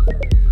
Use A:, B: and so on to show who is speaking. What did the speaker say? A: you